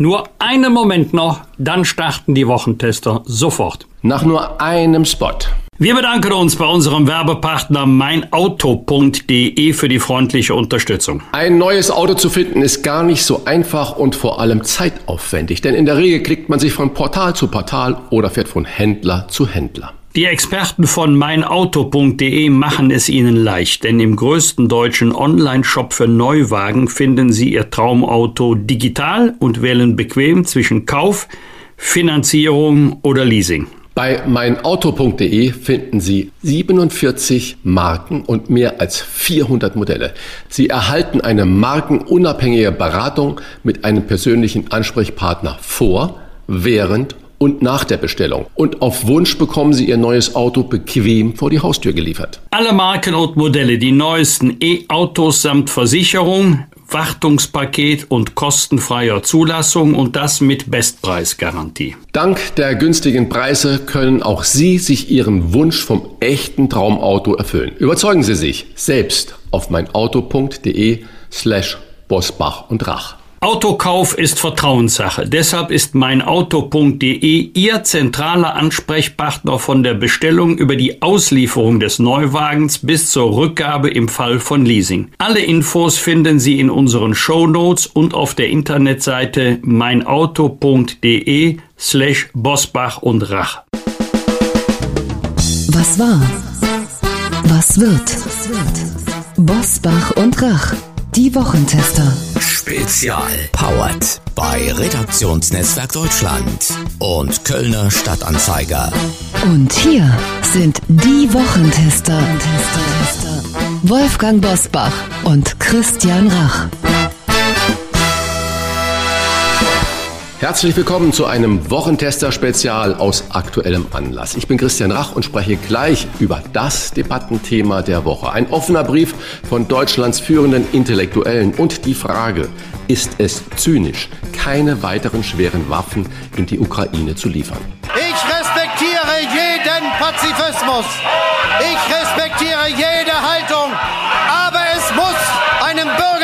Nur einen Moment noch, dann starten die Wochentester sofort. Nach nur einem Spot. Wir bedanken uns bei unserem Werbepartner meinauto.de für die freundliche Unterstützung. Ein neues Auto zu finden ist gar nicht so einfach und vor allem zeitaufwendig, denn in der Regel klickt man sich von Portal zu Portal oder fährt von Händler zu Händler. Die Experten von meinauto.de machen es Ihnen leicht, denn im größten deutschen Online-Shop für Neuwagen finden Sie Ihr Traumauto digital und wählen bequem zwischen Kauf, Finanzierung oder Leasing. Bei meinauto.de finden Sie 47 Marken und mehr als 400 Modelle. Sie erhalten eine markenunabhängige Beratung mit einem persönlichen Ansprechpartner vor, während und nach der Bestellung. Und auf Wunsch bekommen Sie Ihr neues Auto bequem vor die Haustür geliefert. Alle Marken und Modelle, die neuesten E-Autos samt Versicherung, Wartungspaket und kostenfreier Zulassung und das mit Bestpreisgarantie. Dank der günstigen Preise können auch Sie sich Ihren Wunsch vom echten Traumauto erfüllen. Überzeugen Sie sich selbst auf meinauto.de slash Bosbach und Rach. Autokauf ist Vertrauenssache. Deshalb ist meinauto.de Ihr zentraler Ansprechpartner von der Bestellung über die Auslieferung des Neuwagens bis zur Rückgabe im Fall von Leasing. Alle Infos finden Sie in unseren Show Notes und auf der Internetseite meinauto.de slash Bosbach und Rach. Was war? Was wird? Bosbach und Rach. Die Wochentester. Spezial. Powered bei Redaktionsnetzwerk Deutschland und Kölner Stadtanzeiger. Und hier sind die Wochentester. Wolfgang Bosbach und Christian Rach. Herzlich willkommen zu einem Wochentester-Spezial aus aktuellem Anlass. Ich bin Christian Rach und spreche gleich über das Debattenthema der Woche. Ein offener Brief von Deutschlands führenden Intellektuellen und die Frage, ist es zynisch, keine weiteren schweren Waffen in die Ukraine zu liefern? Ich respektiere jeden Pazifismus. Ich respektiere jede Haltung. Aber es muss einem Bürger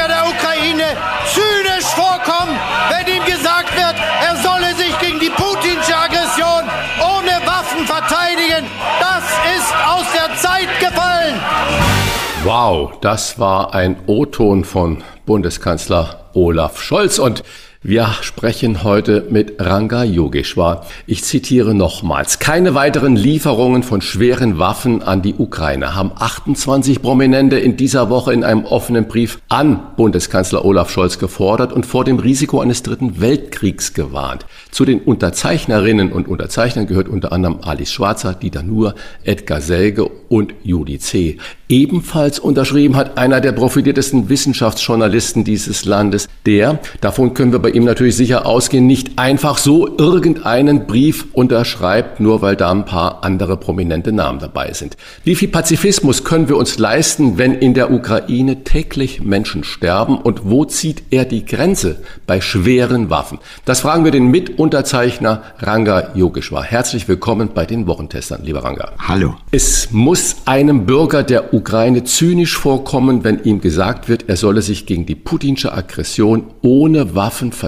Wow, das war ein O-Ton von Bundeskanzler Olaf Scholz. Und wir sprechen heute mit Ranga Yogeshwar. Ich zitiere nochmals. Keine weiteren Lieferungen von schweren Waffen an die Ukraine haben 28 Prominente in dieser Woche in einem offenen Brief an Bundeskanzler Olaf Scholz gefordert und vor dem Risiko eines dritten Weltkriegs gewarnt. Zu den Unterzeichnerinnen und Unterzeichnern gehört unter anderem Alice Schwarzer, Dieter Nuhr, Edgar Selge und Judy C. Ebenfalls unterschrieben hat einer der profiliertesten Wissenschaftsjournalisten dieses Landes, der, davon können wir bei ihm natürlich sicher ausgehen, nicht einfach so irgendeinen Brief unterschreibt, nur weil da ein paar andere prominente Namen dabei sind. Wie viel Pazifismus können wir uns leisten, wenn in der Ukraine täglich Menschen sterben und wo zieht er die Grenze bei schweren Waffen? Das fragen wir den Mitunterzeichner Ranga Yogeshwar. Herzlich willkommen bei den Wochentestern, lieber Ranga. Hallo. Es muss einem Bürger der Ukraine zynisch vorkommen, wenn ihm gesagt wird, er solle sich gegen die putinsche Aggression ohne Waffen verteidigen.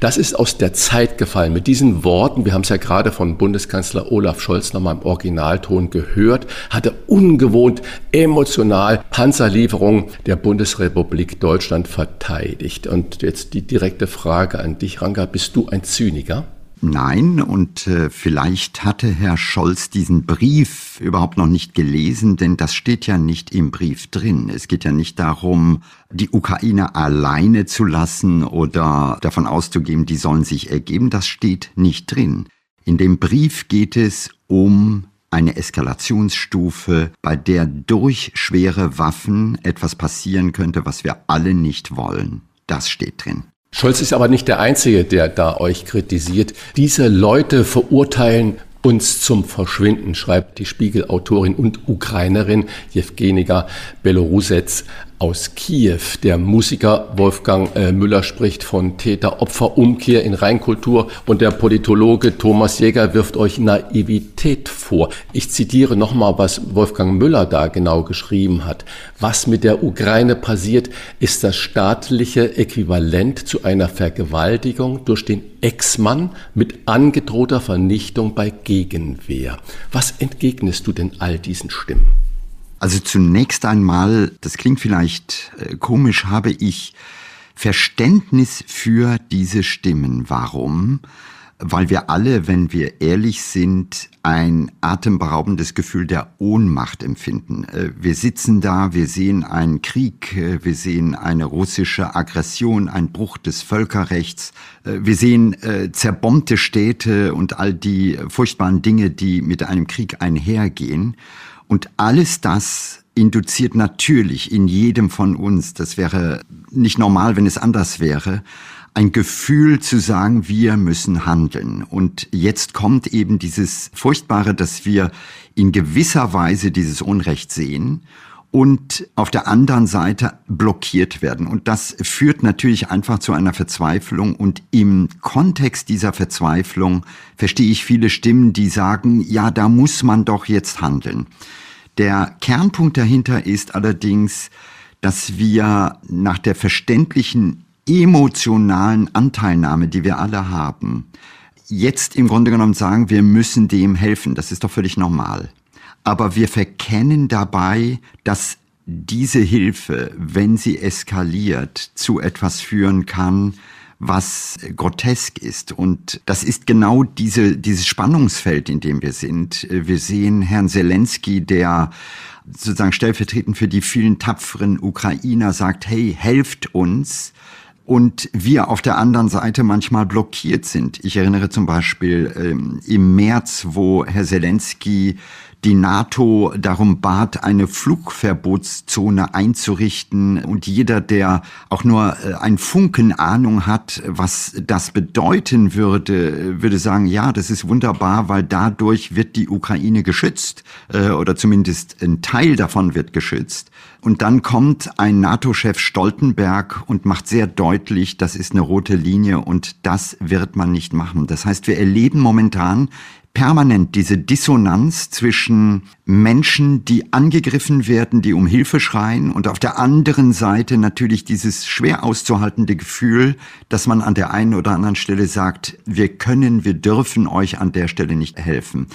Das ist aus der Zeit gefallen. Mit diesen Worten, wir haben es ja gerade von Bundeskanzler Olaf Scholz nochmal im Originalton gehört, hat er ungewohnt emotional Panzerlieferungen der Bundesrepublik Deutschland verteidigt. Und jetzt die direkte Frage an dich, Ranga, bist du ein Zyniker? Nein, und äh, vielleicht hatte Herr Scholz diesen Brief überhaupt noch nicht gelesen, denn das steht ja nicht im Brief drin. Es geht ja nicht darum, die Ukraine alleine zu lassen oder davon auszugehen, die sollen sich ergeben. Das steht nicht drin. In dem Brief geht es um eine Eskalationsstufe, bei der durch schwere Waffen etwas passieren könnte, was wir alle nicht wollen. Das steht drin. Scholz ist aber nicht der Einzige, der da euch kritisiert. Diese Leute verurteilen uns zum Verschwinden, schreibt die Spiegelautorin und Ukrainerin Jewgenika Belorusets. Aus Kiew. Der Musiker Wolfgang äh, Müller spricht von Täter-Opfer-Umkehr in Reinkultur und der Politologe Thomas Jäger wirft euch Naivität vor. Ich zitiere nochmal, was Wolfgang Müller da genau geschrieben hat. Was mit der Ukraine passiert, ist das staatliche Äquivalent zu einer Vergewaltigung durch den Ex-Mann mit angedrohter Vernichtung bei Gegenwehr. Was entgegnest du denn all diesen Stimmen? Also zunächst einmal, das klingt vielleicht äh, komisch, habe ich Verständnis für diese Stimmen. Warum? Weil wir alle, wenn wir ehrlich sind, ein atemberaubendes Gefühl der Ohnmacht empfinden. Äh, wir sitzen da, wir sehen einen Krieg, äh, wir sehen eine russische Aggression, ein Bruch des Völkerrechts, wir sehen zerbombte Städte und all die furchtbaren Dinge, die mit einem Krieg einhergehen. Und alles das induziert natürlich in jedem von uns, das wäre nicht normal, wenn es anders wäre, ein Gefühl zu sagen, wir müssen handeln. Und jetzt kommt eben dieses Furchtbare, dass wir in gewisser Weise dieses Unrecht sehen und auf der anderen Seite blockiert werden. Und das führt natürlich einfach zu einer Verzweiflung. Und im Kontext dieser Verzweiflung verstehe ich viele Stimmen, die sagen, ja, da muss man doch jetzt handeln. Der Kernpunkt dahinter ist allerdings, dass wir nach der verständlichen emotionalen Anteilnahme, die wir alle haben, jetzt im Grunde genommen sagen, wir müssen dem helfen. Das ist doch völlig normal. Aber wir verkennen dabei, dass diese Hilfe, wenn sie eskaliert, zu etwas führen kann, was grotesk ist. Und das ist genau diese, dieses Spannungsfeld, in dem wir sind. Wir sehen Herrn Zelensky, der sozusagen stellvertretend für die vielen tapferen Ukrainer sagt, hey, helft uns und wir auf der anderen Seite manchmal blockiert sind. Ich erinnere zum Beispiel ähm, im März, wo Herr Zelensky die NATO darum bat, eine Flugverbotszone einzurichten. Und jeder, der auch nur äh, ein Funken Ahnung hat, was das bedeuten würde, würde sagen, ja, das ist wunderbar, weil dadurch wird die Ukraine geschützt äh, oder zumindest ein Teil davon wird geschützt. Und dann kommt ein NATO-Chef Stoltenberg und macht sehr deutlich, das ist eine rote Linie und das wird man nicht machen. Das heißt, wir erleben momentan permanent diese Dissonanz zwischen Menschen, die angegriffen werden, die um Hilfe schreien und auf der anderen Seite natürlich dieses schwer auszuhaltende Gefühl, dass man an der einen oder anderen Stelle sagt, wir können, wir dürfen euch an der Stelle nicht helfen.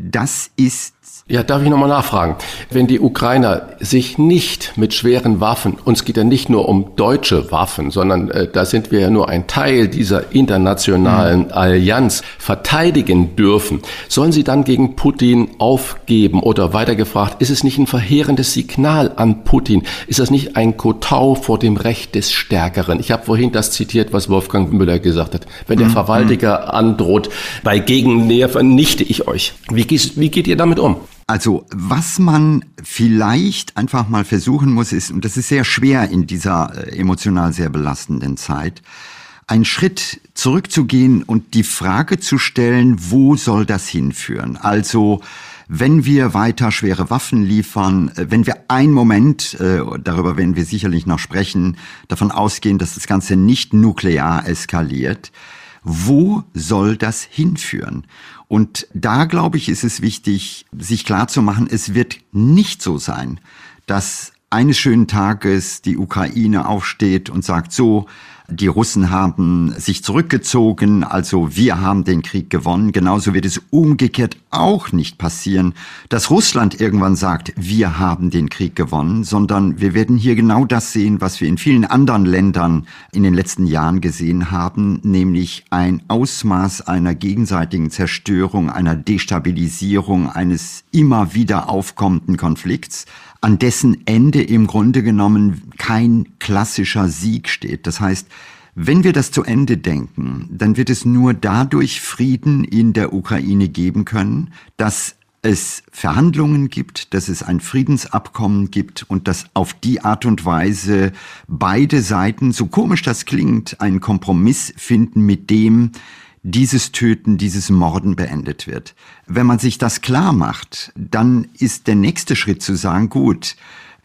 Das ist ja, darf ich nochmal nachfragen? Wenn die Ukrainer sich nicht mit schweren Waffen, uns geht ja nicht nur um deutsche Waffen, sondern äh, da sind wir ja nur ein Teil dieser internationalen mhm. Allianz, verteidigen dürfen, sollen sie dann gegen Putin aufgeben? Oder weiter gefragt, ist es nicht ein verheerendes Signal an Putin? Ist das nicht ein Kotau vor dem Recht des Stärkeren? Ich habe vorhin das zitiert, was Wolfgang Müller gesagt hat. Wenn der mhm. Verwaltiger androht, bei Gegennähe vernichte ich euch. Wie, wie geht ihr damit um? Also was man vielleicht einfach mal versuchen muss, ist, und das ist sehr schwer in dieser äh, emotional sehr belastenden Zeit, einen Schritt zurückzugehen und die Frage zu stellen, wo soll das hinführen? Also wenn wir weiter schwere Waffen liefern, äh, wenn wir einen Moment, äh, darüber werden wir sicherlich noch sprechen, davon ausgehen, dass das Ganze nicht nuklear eskaliert, wo soll das hinführen? Und da, glaube ich, ist es wichtig, sich klar zu machen, es wird nicht so sein, dass eines schönen Tages die Ukraine aufsteht und sagt, so, die Russen haben sich zurückgezogen, also wir haben den Krieg gewonnen. Genauso wird es umgekehrt auch nicht passieren, dass Russland irgendwann sagt, wir haben den Krieg gewonnen, sondern wir werden hier genau das sehen, was wir in vielen anderen Ländern in den letzten Jahren gesehen haben, nämlich ein Ausmaß einer gegenseitigen Zerstörung, einer Destabilisierung eines immer wieder aufkommenden Konflikts an dessen Ende im Grunde genommen kein klassischer Sieg steht. Das heißt, wenn wir das zu Ende denken, dann wird es nur dadurch Frieden in der Ukraine geben können, dass es Verhandlungen gibt, dass es ein Friedensabkommen gibt und dass auf die Art und Weise beide Seiten, so komisch das klingt, einen Kompromiss finden, mit dem dieses Töten, dieses Morden beendet wird. Wenn man sich das klar macht, dann ist der nächste Schritt zu sagen, gut,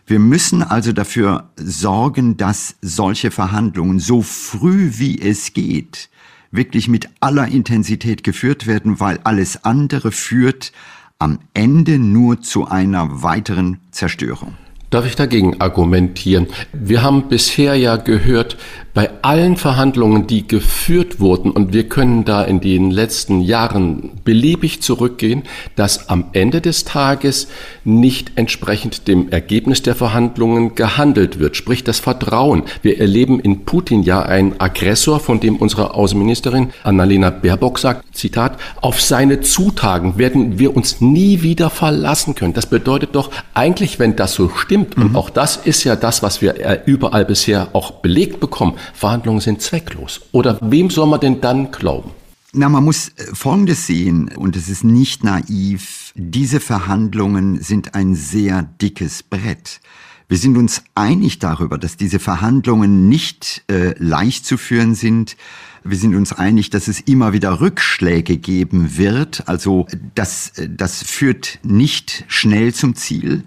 Wir müssen also dafür sorgen, dass solche Verhandlungen so früh wie es geht wirklich mit aller Intensität geführt werden, weil alles andere führt am Ende nur zu einer weiteren Zerstörung. Darf ich dagegen argumentieren? Wir haben bisher ja gehört, bei allen Verhandlungen, die geführt wurden, und wir können da in den letzten Jahren beliebig zurückgehen, dass am Ende des Tages nicht entsprechend dem Ergebnis der Verhandlungen gehandelt wird, sprich das Vertrauen. Wir erleben in Putin ja einen Aggressor, von dem unsere Außenministerin Annalena Baerbock sagt, Zitat, auf seine Zutagen werden wir uns nie wieder verlassen können. Das bedeutet doch eigentlich, wenn das so stimmt, mhm. und auch das ist ja das, was wir überall bisher auch belegt bekommen, Verhandlungen sind zwecklos. Oder wem soll man denn dann glauben? Na, man muss äh, Folgendes sehen, und es ist nicht naiv. Diese Verhandlungen sind ein sehr dickes Brett. Wir sind uns einig darüber, dass diese Verhandlungen nicht äh, leicht zu führen sind. Wir sind uns einig, dass es immer wieder Rückschläge geben wird. Also das, äh, das führt nicht schnell zum Ziel.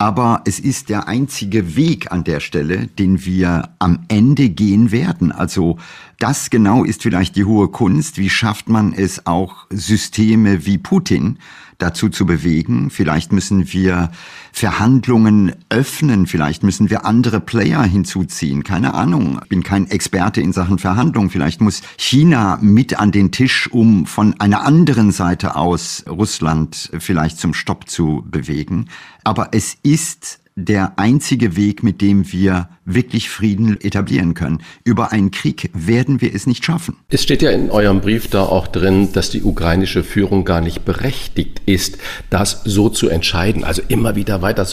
Aber es ist der einzige Weg an der Stelle, den wir am Ende gehen werden. Also das genau ist vielleicht die hohe Kunst. Wie schafft man es auch Systeme wie Putin dazu zu bewegen. Vielleicht müssen wir Verhandlungen öffnen, vielleicht müssen wir andere Player hinzuziehen. Keine Ahnung, ich bin kein Experte in Sachen Verhandlungen. Vielleicht muss China mit an den Tisch, um von einer anderen Seite aus Russland vielleicht zum Stopp zu bewegen. Aber es ist der einzige Weg, mit dem wir wirklich Frieden etablieren können. Über einen Krieg werden wir es nicht schaffen. Es steht ja in eurem Brief da auch drin, dass die ukrainische Führung gar nicht berechtigt ist, das so zu entscheiden, also immer wieder weiter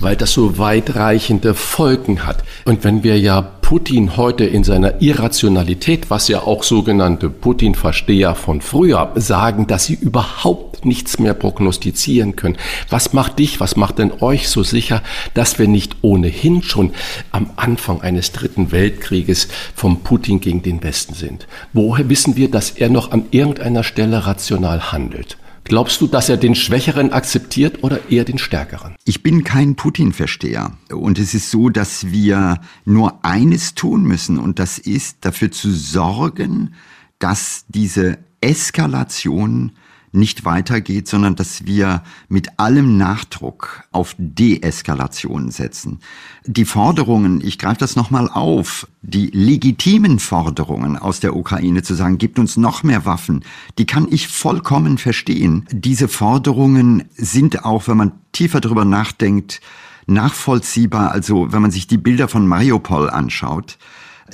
weil das so weitreichende Folgen hat. Und wenn wir ja Putin heute in seiner Irrationalität, was ja auch sogenannte Putin-Versteher von früher sagen, dass sie überhaupt nichts mehr prognostizieren können. Was macht dich, was macht denn euch so sicher, dass wir nicht ohnehin schon am Anfang eines dritten Weltkrieges vom Putin gegen den Westen sind? Woher wissen wir, dass er noch an irgendeiner Stelle rational handelt? Glaubst du, dass er den Schwächeren akzeptiert oder eher den Stärkeren? Ich bin kein Putin-Versteher. Und es ist so, dass wir nur eines tun müssen, und das ist dafür zu sorgen, dass diese Eskalation nicht weitergeht, sondern dass wir mit allem Nachdruck auf Deeskalation setzen. Die Forderungen, ich greife das nochmal auf, die legitimen Forderungen aus der Ukraine zu sagen, gibt uns noch mehr Waffen, die kann ich vollkommen verstehen. Diese Forderungen sind auch, wenn man tiefer drüber nachdenkt, nachvollziehbar. Also wenn man sich die Bilder von Mariupol anschaut,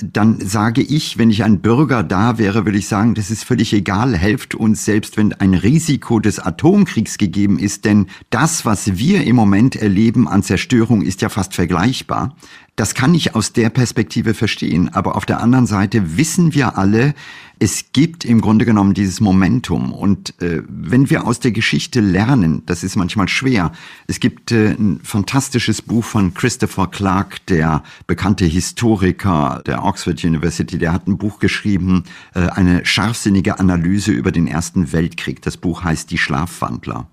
dann sage ich, wenn ich ein Bürger da wäre, würde ich sagen, das ist völlig egal, helft uns, selbst wenn ein Risiko des Atomkriegs gegeben ist, denn das, was wir im Moment erleben an Zerstörung, ist ja fast vergleichbar. Das kann ich aus der Perspektive verstehen. Aber auf der anderen Seite wissen wir alle, es gibt im Grunde genommen dieses Momentum. Und äh, wenn wir aus der Geschichte lernen, das ist manchmal schwer. Es gibt äh, ein fantastisches Buch von Christopher Clark, der bekannte Historiker der Oxford University. Der hat ein Buch geschrieben, äh, eine scharfsinnige Analyse über den Ersten Weltkrieg. Das Buch heißt Die Schlafwandler.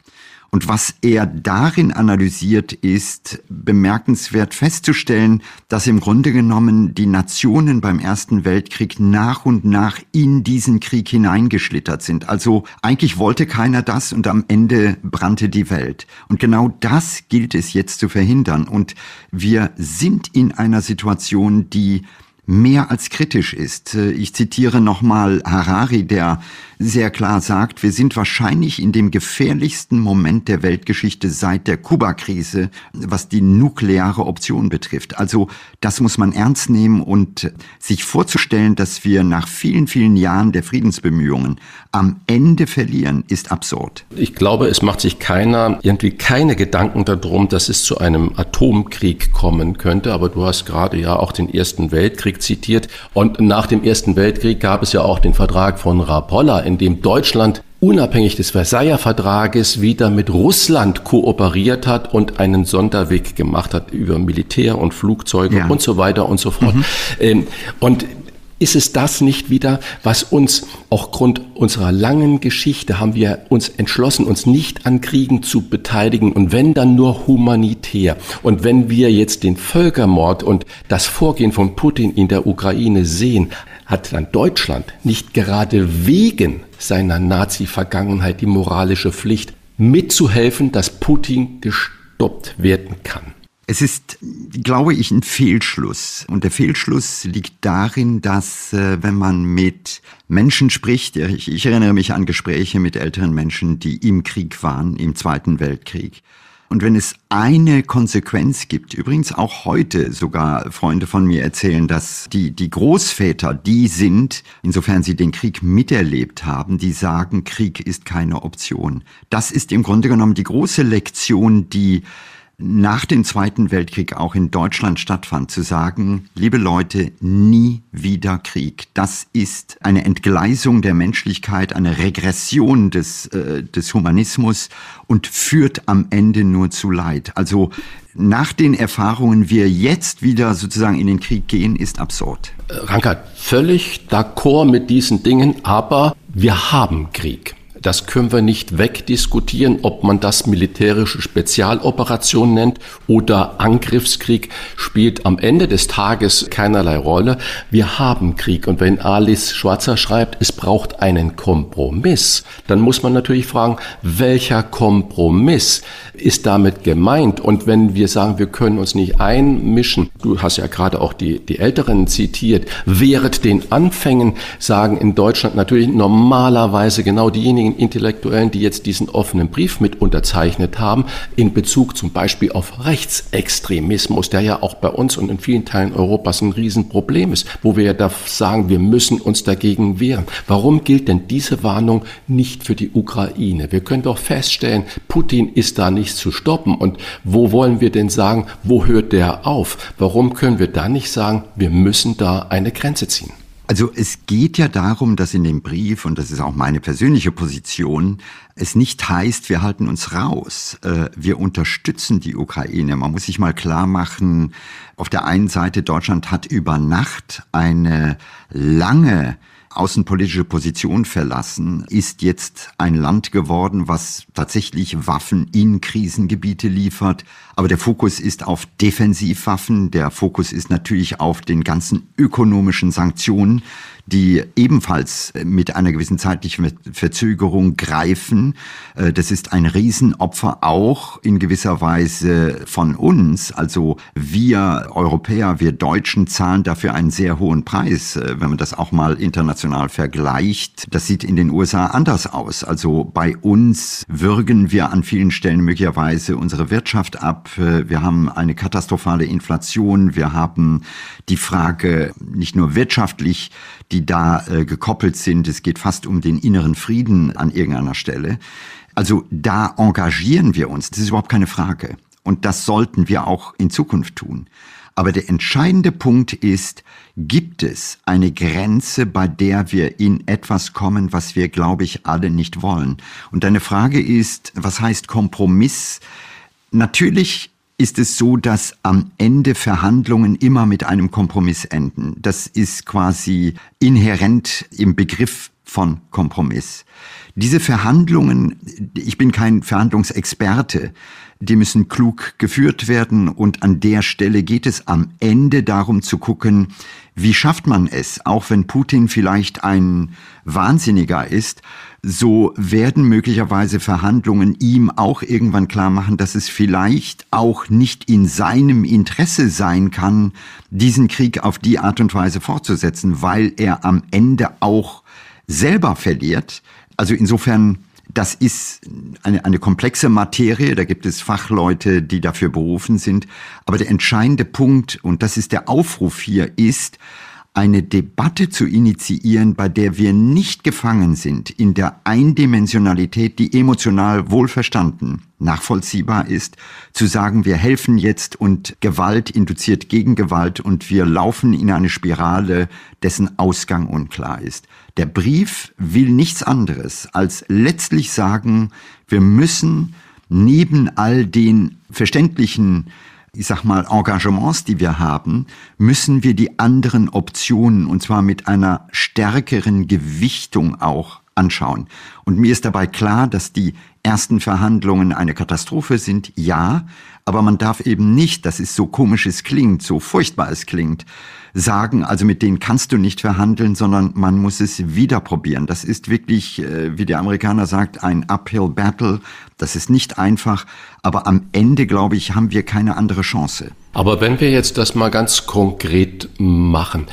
Und was er darin analysiert, ist bemerkenswert festzustellen, dass im Grunde genommen die Nationen beim Ersten Weltkrieg nach und nach in diesen Krieg hineingeschlittert sind. Also eigentlich wollte keiner das und am Ende brannte die Welt. Und genau das gilt es jetzt zu verhindern. Und wir sind in einer Situation, die mehr als kritisch ist. Ich zitiere nochmal Harari, der sehr klar sagt, wir sind wahrscheinlich in dem gefährlichsten Moment der Weltgeschichte seit der Kuba-Krise, was die nukleare Option betrifft. Also das muss man ernst nehmen und sich vorzustellen, dass wir nach vielen, vielen Jahren der Friedensbemühungen am Ende verlieren, ist absurd. Ich glaube, es macht sich keiner irgendwie keine Gedanken darum, dass es zu einem Atomkrieg kommen könnte. Aber du hast gerade ja auch den Ersten Weltkrieg zitiert. Und nach dem Ersten Weltkrieg gab es ja auch den Vertrag von Rapolla, in dem Deutschland unabhängig des Versailler Vertrages wieder mit Russland kooperiert hat und einen Sonderweg gemacht hat über Militär und Flugzeuge ja. und so weiter und so fort. Mhm. Und Ist es das nicht wieder, was uns, auch Grund unserer langen Geschichte, haben wir uns entschlossen, uns nicht an Kriegen zu beteiligen und wenn dann nur humanitär. Und wenn wir jetzt den Völkermord und das Vorgehen von Putin in der Ukraine sehen, hat dann Deutschland nicht gerade wegen seiner Nazi-Vergangenheit die moralische Pflicht, mitzuhelfen, dass Putin gestoppt werden kann. Es ist, glaube ich, ein Fehlschluss. Und der Fehlschluss liegt darin, dass äh, wenn man mit Menschen spricht, ich, ich erinnere mich an Gespräche mit älteren Menschen, die im Krieg waren, im Zweiten Weltkrieg, und wenn es eine Konsequenz gibt, übrigens auch heute sogar Freunde von mir erzählen, dass die, die Großväter die sind, insofern sie den Krieg miterlebt haben, die sagen, Krieg ist keine Option. Das ist im Grunde genommen die große Lektion, die nach dem Zweiten Weltkrieg auch in Deutschland stattfand, zu sagen, liebe Leute, nie wieder Krieg. Das ist eine Entgleisung der Menschlichkeit, eine Regression des, äh, des Humanismus und führt am Ende nur zu Leid. Also nach den Erfahrungen wir jetzt wieder sozusagen in den Krieg gehen, ist absurd. Rankert, völlig d'accord mit diesen Dingen, aber wir haben Krieg. Das können wir nicht wegdiskutieren, ob man das militärische Spezialoperation nennt oder Angriffskrieg, spielt am Ende des Tages keinerlei Rolle. Wir haben Krieg. Und wenn Alice Schwarzer schreibt, es braucht einen Kompromiss, dann muss man natürlich fragen, welcher Kompromiss ist damit gemeint? Und wenn wir sagen, wir können uns nicht einmischen, du hast ja gerade auch die, die Älteren zitiert, während den Anfängen sagen in Deutschland natürlich normalerweise genau diejenigen, Intellektuellen, die jetzt diesen offenen Brief mit unterzeichnet haben, in Bezug zum Beispiel auf Rechtsextremismus, der ja auch bei uns und in vielen Teilen Europas ein Riesenproblem ist, wo wir ja da sagen, wir müssen uns dagegen wehren. Warum gilt denn diese Warnung nicht für die Ukraine? Wir können doch feststellen, Putin ist da nicht zu stoppen. Und wo wollen wir denn sagen, wo hört der auf? Warum können wir da nicht sagen, wir müssen da eine Grenze ziehen? Also es geht ja darum, dass in dem Brief, und das ist auch meine persönliche Position, es nicht heißt, wir halten uns raus. Äh, wir unterstützen die Ukraine. Man muss sich mal klar machen, auf der einen Seite, Deutschland hat über Nacht eine lange außenpolitische Position verlassen, ist jetzt ein Land geworden, was tatsächlich Waffen in Krisengebiete liefert. Aber der Fokus ist auf Defensivwaffen. Der Fokus ist natürlich auf den ganzen ökonomischen Sanktionen, die ebenfalls mit einer gewissen zeitlichen Verzögerung greifen. Äh, das ist ein Riesenopfer auch in gewisser Weise von uns. Also wir Europäer, wir Deutschen zahlen dafür einen sehr hohen Preis, äh, wenn man das auch mal international vergleicht. Das sieht in den USA anders aus. Also bei uns würgen wir an vielen Stellen möglicherweise unsere Wirtschaft ab. Äh, wir haben eine katastrophale Inflation. Wir haben die Frage nicht nur wirtschaftlich, die da äh, gekoppelt sind. Es geht fast um den inneren Frieden an irgendeiner Stelle. Also da engagieren wir uns. Das ist überhaupt keine Frage. Und das sollten wir auch in Zukunft tun. Aber der entscheidende Punkt ist, gibt es eine Grenze, bei der wir in etwas kommen, was wir, glaube ich, alle nicht wollen? Und deine Frage ist, was heißt Kompromiss? Natürlich ist es so, dass am Ende Verhandlungen immer mit einem Kompromiss enden. Das ist quasi inhärent im Begriff von Kompromiss. Diese Verhandlungen, ich bin kein Verhandlungsexperte, die müssen klug geführt werden und an der Stelle geht es am Ende darum zu gucken, wie schafft man es, auch wenn Putin vielleicht ein Wahnsinniger ist, so werden möglicherweise Verhandlungen ihm auch irgendwann klar machen, dass es vielleicht auch nicht in seinem Interesse sein kann, diesen Krieg auf die Art und Weise fortzusetzen, weil er am Ende auch selber verliert. Also insofern das ist eine, eine komplexe Materie, da gibt es Fachleute, die dafür berufen sind. Aber der entscheidende Punkt, und das ist der Aufruf hier, ist, eine Debatte zu initiieren, bei der wir nicht gefangen sind in der Eindimensionalität, die emotional wohlverstanden, nachvollziehbar ist, zu sagen, wir helfen jetzt und Gewalt induziert Gegengewalt und wir laufen in eine Spirale, dessen Ausgang unklar ist. Der Brief will nichts anderes als letztlich sagen, wir müssen neben all den verständlichen ich sag mal, Engagements, die wir haben, müssen wir die anderen Optionen und zwar mit einer stärkeren Gewichtung auch anschauen. Und mir ist dabei klar, dass die ersten Verhandlungen eine Katastrophe sind, ja, aber man darf eben nicht, das ist so komisch es klingt, so furchtbar es klingt, sagen, also mit denen kannst du nicht verhandeln, sondern man muss es wieder probieren. Das ist wirklich, äh, wie der Amerikaner sagt, ein Uphill Battle. Das ist nicht einfach, aber am Ende, glaube ich, haben wir keine andere Chance. Aber wenn wir jetzt das mal ganz konkret machen,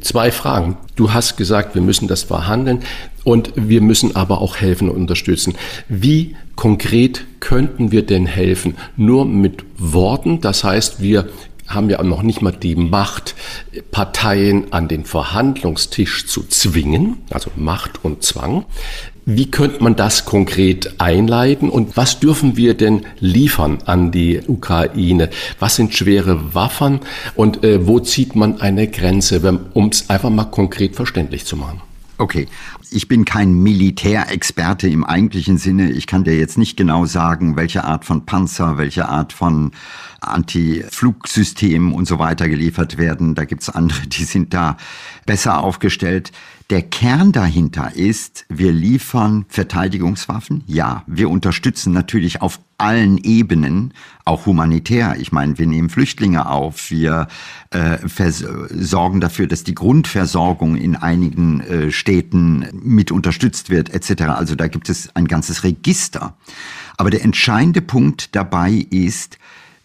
zwei Fragen. Du hast gesagt, wir müssen das verhandeln und wir müssen aber auch helfen und unterstützen. Wie konkret könnten wir denn helfen? Nur mit Worten, das heißt, wir haben ja noch nicht mal die Macht, Parteien an den Verhandlungstisch zu zwingen, also Macht und Zwang. Wie könnte man das konkret einleiten und was dürfen wir denn liefern an die Ukraine? Was sind schwere Waffen und äh, wo zieht man eine Grenze, um es einfach mal konkret verständlich zu machen? Okay, ich bin kein Militärexperte im eigentlichen Sinne. Ich kann dir jetzt nicht genau sagen, welche Art von Panzer, welche Art von Anti-Flugsystem und so weiter geliefert werden. Da gibt's andere, die sind da besser aufgestellt. Der Kern dahinter ist, wir liefern Verteidigungswaffen. Ja, wir unterstützen natürlich auf allen Ebenen, auch humanitär. Ich meine, wir nehmen Flüchtlinge auf, wir äh, sorgen dafür, dass die Grundversorgung in einigen äh, Städten mit unterstützt wird, etc. Also da gibt es ein ganzes Register. Aber der entscheidende Punkt dabei ist,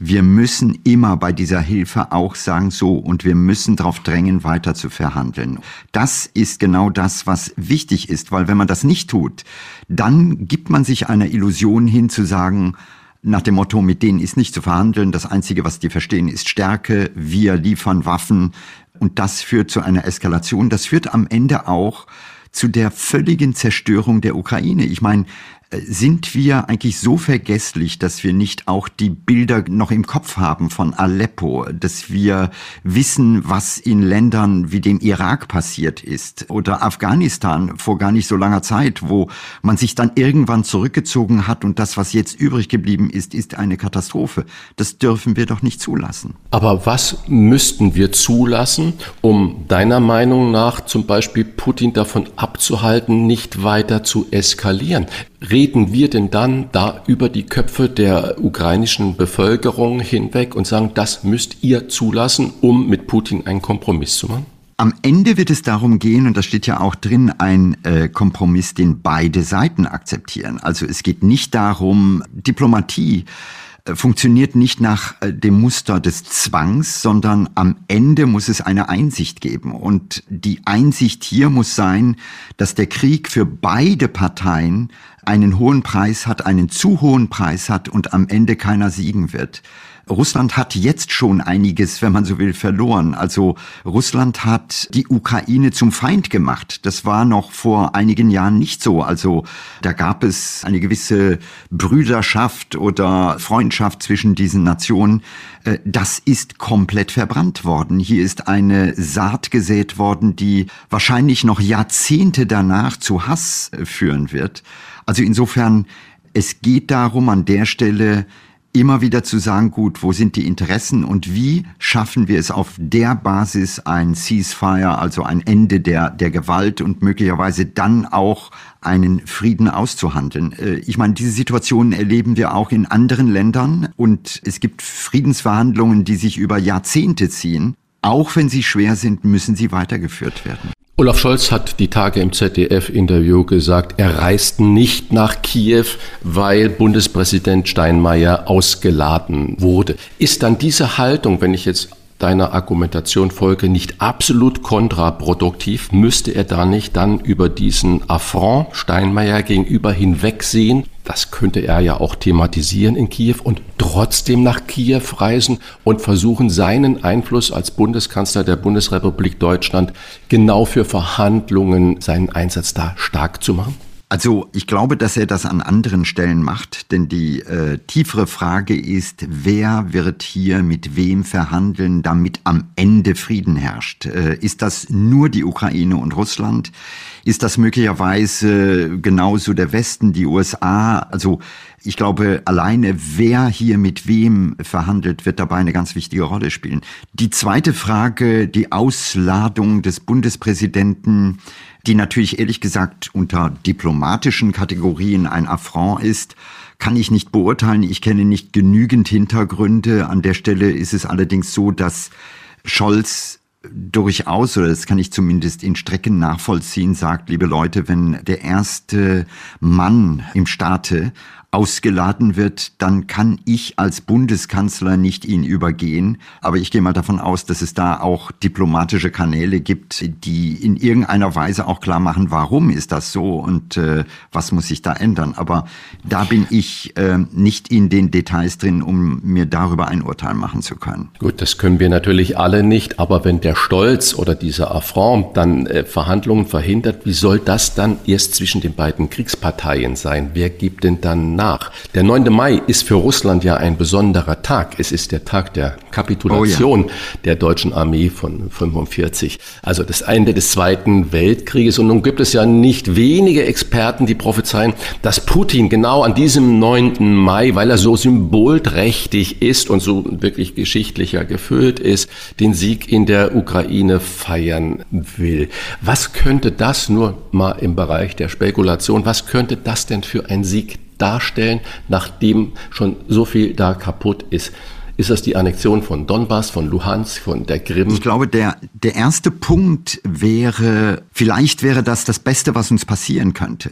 wir müssen immer bei dieser Hilfe auch sagen, so, und wir müssen darauf drängen, weiter zu verhandeln. Das ist genau das, was wichtig ist, weil wenn man das nicht tut, dann gibt man sich einer Illusion hin zu sagen, nach dem Motto, mit denen ist nicht zu verhandeln, das Einzige, was die verstehen, ist Stärke, wir liefern Waffen und das führt zu einer Eskalation. Das führt am Ende auch zu der völligen Zerstörung der Ukraine. Ich meine, sind wir eigentlich so vergesslich, dass wir nicht auch die Bilder noch im Kopf haben von Aleppo, dass wir wissen, was in Ländern wie dem Irak passiert ist oder Afghanistan vor gar nicht so langer Zeit, wo man sich dann irgendwann zurückgezogen hat und das, was jetzt übrig geblieben ist, ist eine Katastrophe. Das dürfen wir doch nicht zulassen. Aber was müssten wir zulassen, um deiner Meinung nach zum Beispiel Putin davon abzuhalten, nicht weiter zu eskalieren? reden wir denn dann da über die Köpfe der ukrainischen Bevölkerung hinweg und sagen, das müsst ihr zulassen, um mit Putin einen Kompromiss zu machen? Am Ende wird es darum gehen, und das steht ja auch drin, ein äh, Kompromiss, den beide Seiten akzeptieren. Also es geht nicht darum, Diplomatie äh, funktioniert nicht nach äh, dem Muster des Zwangs, sondern am Ende muss es eine Einsicht geben. Und die Einsicht hier muss sein, dass der Krieg für beide Parteien einen hohen Preis hat, einen zu hohen Preis hat und am Ende keiner siegen wird. Russland hat jetzt schon einiges, wenn man so will, verloren. Also Russland hat die Ukraine zum Feind gemacht. Das war noch vor einigen Jahren nicht so. Also da gab es eine gewisse Brüderschaft oder Freundschaft zwischen diesen Nationen. Äh, das ist komplett verbrannt worden. Hier ist eine Saat gesät worden, die wahrscheinlich noch Jahrzehnte danach zu Hass führen wird. Also insofern, es geht darum, an der Stelle immer wieder zu sagen, gut, wo sind die Interessen und wie schaffen wir es auf der Basis ein Ceasefire, also ein Ende der, der Gewalt und möglicherweise dann auch einen Frieden auszuhandeln. Äh, ich meine, diese Situation erleben wir auch in anderen Ländern und es gibt Friedensverhandlungen, die sich über Jahrzehnte ziehen. Auch wenn sie schwer sind, müssen sie weitergeführt werden. Olaf Scholz hat die Tage im ZDF-Interview gesagt, er reist nicht nach Kiew, weil Bundespräsident Steinmeier ausgeladen wurde. Ist dann diese Haltung, wenn ich jetzt deiner Argumentation folge, nicht absolut kontraproduktiv? Müsste er da nicht dann über diesen Affront Steinmeier gegenüber hinwegsehen das könnte er ja auch thematisieren in Kiew und trotzdem nach Kiew reisen und versuchen, seinen Einfluss als Bundeskanzler der Bundesrepublik Deutschland genau für Verhandlungen, seinen Einsatz da stark zu machen? Also ich glaube, dass er das an anderen Stellen macht, denn die äh, tiefere Frage ist, wer wird hier mit wem verhandeln, damit am Ende Frieden herrscht? Äh, ist das nur die Ukraine und Russland? Ist das möglicherweise genauso der Westen, die USA? Also ich glaube, alleine wer hier mit wem verhandelt, wird dabei eine ganz wichtige Rolle spielen. Die zweite Frage, die Ausladung des Bundespräsidenten, die natürlich ehrlich gesagt unter diplomatischen Kategorien ein Affront ist, kann ich nicht beurteilen. Ich kenne nicht genügend Hintergründe. An der Stelle ist es allerdings so, dass Scholz durchaus, oder das kann ich zumindest in Strecken nachvollziehen, sagt, liebe Leute, wenn der erste Mann im Staate ausgeladen wird, dann kann ich als Bundeskanzler nicht ihn übergehen. Aber ich gehe mal davon aus, dass es da auch diplomatische Kanäle gibt, die in irgendeiner Weise auch klar machen, warum ist das so und äh, was muss sich da ändern. Aber da bin ich äh, nicht in den Details drin, um mir darüber ein Urteil machen zu können. Gut, das können wir natürlich alle nicht. Aber wenn der Stolz oder dieser Affront dann äh, Verhandlungen verhindert, wie soll das dann erst zwischen den beiden Kriegsparteien sein? Wer gibt denn dann nach. Der 9. Mai ist für Russland ja ein besonderer Tag. Es ist der Tag der Kapitulation oh ja. der deutschen Armee von 45. Also das Ende des Zweiten Weltkrieges. Und nun gibt es ja nicht wenige Experten, die prophezeien, dass Putin genau an diesem 9. Mai, weil er so symbolträchtig ist und so wirklich geschichtlicher gefüllt ist, den Sieg in der Ukraine feiern will. Was könnte das nur mal im Bereich der Spekulation, was könnte das denn für ein Sieg darstellen, nachdem schon so viel da kaputt ist. Ist das die Annexion von Donbass, von Luhansk, von der Krim? Ich glaube, der, der erste Punkt wäre, vielleicht wäre das das Beste, was uns passieren könnte.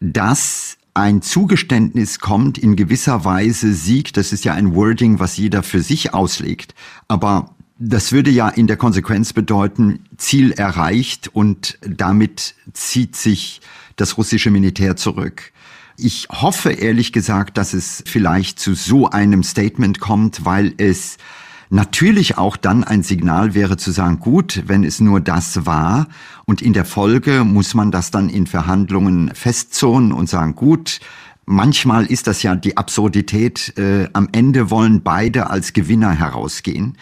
Dass ein Zugeständnis kommt, in gewisser Weise Sieg, das ist ja ein Wording, was jeder für sich auslegt. Aber das würde ja in der Konsequenz bedeuten, Ziel erreicht und damit zieht sich das russische Militär zurück. Ich hoffe ehrlich gesagt, dass es vielleicht zu so einem Statement kommt, weil es natürlich auch dann ein Signal wäre zu sagen, gut, wenn es nur das war und in der Folge muss man das dann in Verhandlungen festzurren und sagen, gut, manchmal ist das ja die Absurdität, äh, am Ende wollen beide als Gewinner herausgehen.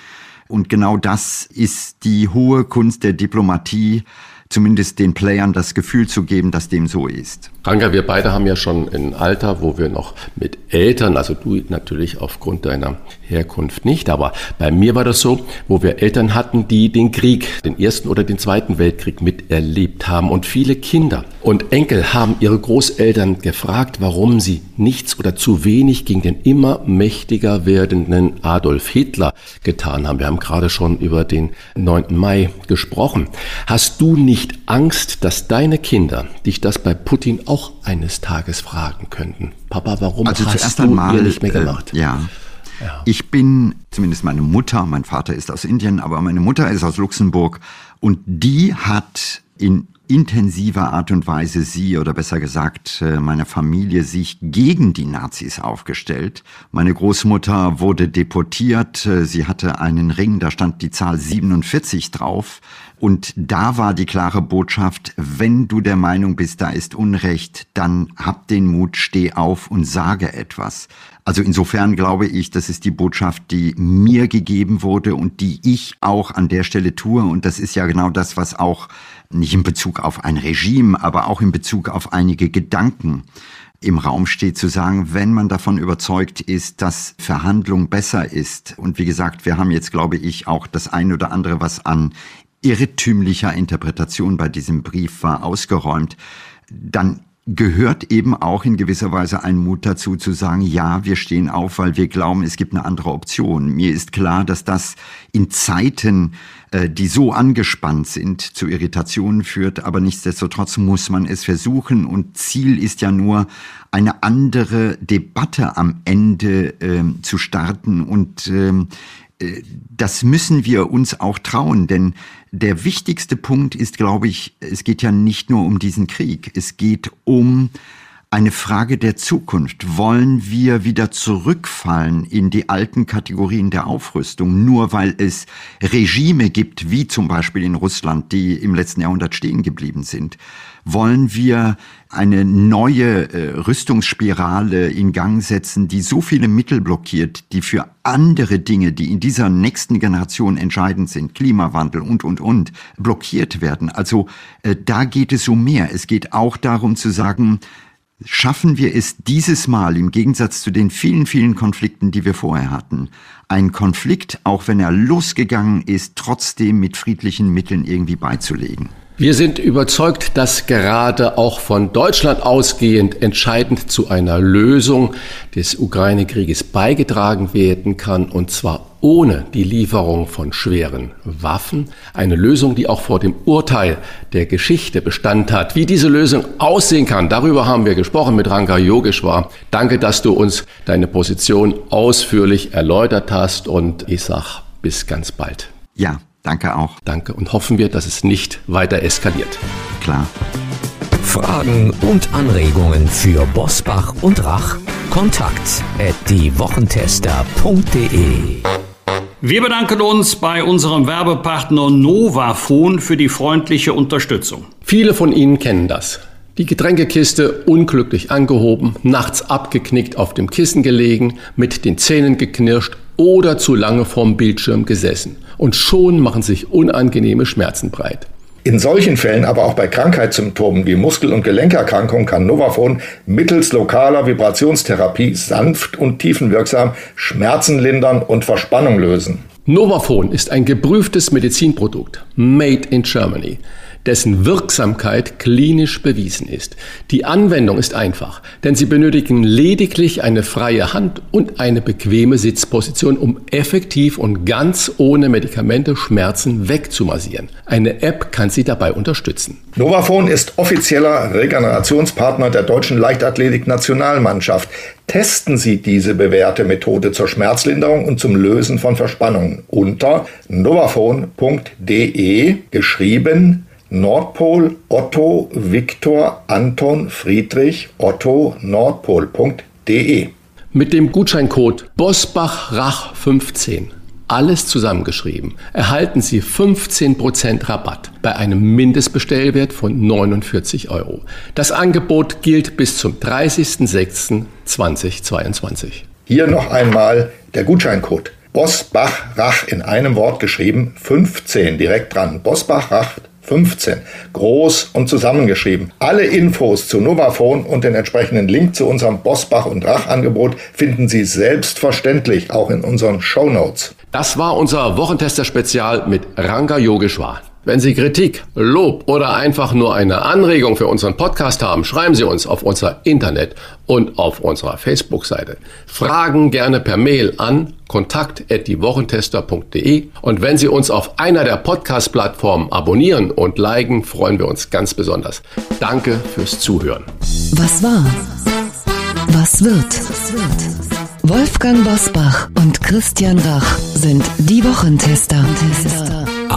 Und genau das ist die hohe Kunst der Diplomatie, zumindest den Playern das Gefühl zu geben, dass dem so ist. Ranga, wir beide haben ja schon ein Alter, wo wir noch mit Eltern, also du natürlich aufgrund deiner Herkunft nicht, aber bei mir war das so, wo wir Eltern hatten, die den Krieg, den ersten oder den zweiten Weltkrieg miterlebt haben und viele Kinder und Enkel haben ihre Großeltern gefragt, warum sie nichts oder zu wenig gegen den immer mächtiger werdenden Adolf Hitler getan haben. Wir haben gerade schon über den 9. Mai gesprochen. Hast du nicht Angst, dass deine Kinder dich das bei Putin auch eines Tages fragen könnten. Papa, warum also hast du einmal, mir nicht mehr gemacht? Äh, ja. Ja. Ich bin, zumindest meine Mutter, mein Vater ist aus Indien, aber meine Mutter ist aus Luxemburg und die hat in intensiver Art und Weise sie oder besser gesagt äh, meine Familie sich gegen die Nazis aufgestellt. Meine Großmutter wurde deportiert, äh, sie hatte einen Ring, da stand die Zahl 47 drauf. Und da war die klare Botschaft, wenn du der Meinung bist, da ist Unrecht, dann hab den Mut, steh auf und sage etwas. Also insofern glaube ich, das ist die Botschaft, die mir gegeben wurde und die ich auch an der Stelle tue. Und das ist ja genau das, was auch nicht in Bezug auf ein Regime, aber auch in Bezug auf einige Gedanken im Raum steht, zu sagen, wenn man davon überzeugt ist, dass Verhandlung besser ist. Und wie gesagt, wir haben jetzt, glaube ich, auch das eine oder andere, was an irrtümlicher Interpretation bei diesem Brief war ausgeräumt, dann gehört eben auch in gewisser Weise ein Mut dazu zu sagen, ja, wir stehen auf, weil wir glauben, es gibt eine andere Option. Mir ist klar, dass das in Zeiten, äh, die so angespannt sind, zu Irritationen führt, aber nichtsdestotrotz muss man es versuchen. Und Ziel ist ja nur, eine andere Debatte am Ende äh, zu starten. Und äh, das müssen wir uns auch trauen, denn der wichtigste Punkt ist, glaube ich, es geht ja nicht nur um diesen Krieg, es geht um eine Frage der Zukunft. Wollen wir wieder zurückfallen in die alten Kategorien der Aufrüstung, nur weil es Regime gibt, wie zum Beispiel in Russland, die im letzten Jahrhundert stehen geblieben sind? Wollen wir eine neue äh, Rüstungsspirale in Gang setzen, die so viele Mittel blockiert, die für andere Dinge, die in dieser nächsten Generation entscheidend sind, Klimawandel und, und, und, blockiert werden. Also äh, da geht es um mehr. Es geht auch darum zu sagen, schaffen wir es dieses Mal im Gegensatz zu den vielen, vielen Konflikten, die wir vorher hatten, ein Konflikt, auch wenn er losgegangen ist, trotzdem mit friedlichen Mitteln irgendwie beizulegen. Wir sind überzeugt, dass gerade auch von Deutschland ausgehend entscheidend zu einer Lösung des Ukraine-Krieges beigetragen werden kann, und zwar ohne die Lieferung von schweren Waffen. Eine Lösung, die auch vor dem Urteil der Geschichte Bestand hat. Wie diese Lösung aussehen kann, darüber haben wir gesprochen mit Ranga Yogeshwar. Danke, dass du uns deine Position ausführlich erläutert hast und ich sag bis ganz bald. Ja, Danke auch. Danke und hoffen wir, dass es nicht weiter eskaliert. Klar. Fragen und Anregungen für Bosbach und Rach? Kontakt at diewochentester.de Wir bedanken uns bei unserem Werbepartner Novafon für die freundliche Unterstützung. Viele von Ihnen kennen das. Die Getränkekiste unglücklich angehoben, nachts abgeknickt auf dem Kissen gelegen, mit den Zähnen geknirscht oder zu lange vorm Bildschirm gesessen. Und schon machen sich unangenehme Schmerzen breit. In solchen Fällen, aber auch bei Krankheitssymptomen wie Muskel- und Gelenkerkrankungen, kann Novafon mittels lokaler Vibrationstherapie sanft und tiefenwirksam Schmerzen lindern und Verspannung lösen. Novafon ist ein geprüftes Medizinprodukt, made in Germany dessen Wirksamkeit klinisch bewiesen ist. Die Anwendung ist einfach, denn Sie benötigen lediglich eine freie Hand und eine bequeme Sitzposition, um effektiv und ganz ohne Medikamente Schmerzen wegzumassieren. Eine App kann Sie dabei unterstützen. Novafon ist offizieller Regenerationspartner der deutschen Leichtathletik-Nationalmannschaft. Testen Sie diese bewährte Methode zur Schmerzlinderung und zum Lösen von Verspannungen unter novafon.de geschrieben Nordpol Otto Viktor Anton Friedrich Otto Nordpol.de. Mit dem Gutscheincode BOSBACHRACH15, alles zusammengeschrieben, erhalten Sie 15% Rabatt bei einem Mindestbestellwert von 49 Euro. Das Angebot gilt bis zum 30.06.2022. Hier noch einmal der Gutscheincode. Bosbach-Rach in einem Wort geschrieben, 15 direkt dran. Bosbach-Rach 15. Groß und zusammengeschrieben. Alle Infos zu Novafone und den entsprechenden Link zu unserem Bosbach und Rach Angebot finden Sie selbstverständlich auch in unseren Show Notes. Das war unser Wochentester-Spezial mit Ranga Yogeshwar. Wenn Sie Kritik, Lob oder einfach nur eine Anregung für unseren Podcast haben, schreiben Sie uns auf unser Internet und auf unserer Facebook-Seite. Fragen gerne per Mail an kontakt@diewochentester.de und wenn Sie uns auf einer der Podcast-Plattformen abonnieren und liken, freuen wir uns ganz besonders. Danke fürs Zuhören. Was war? Was wird? Wolfgang Bosbach und Christian Rach sind die Wochentester.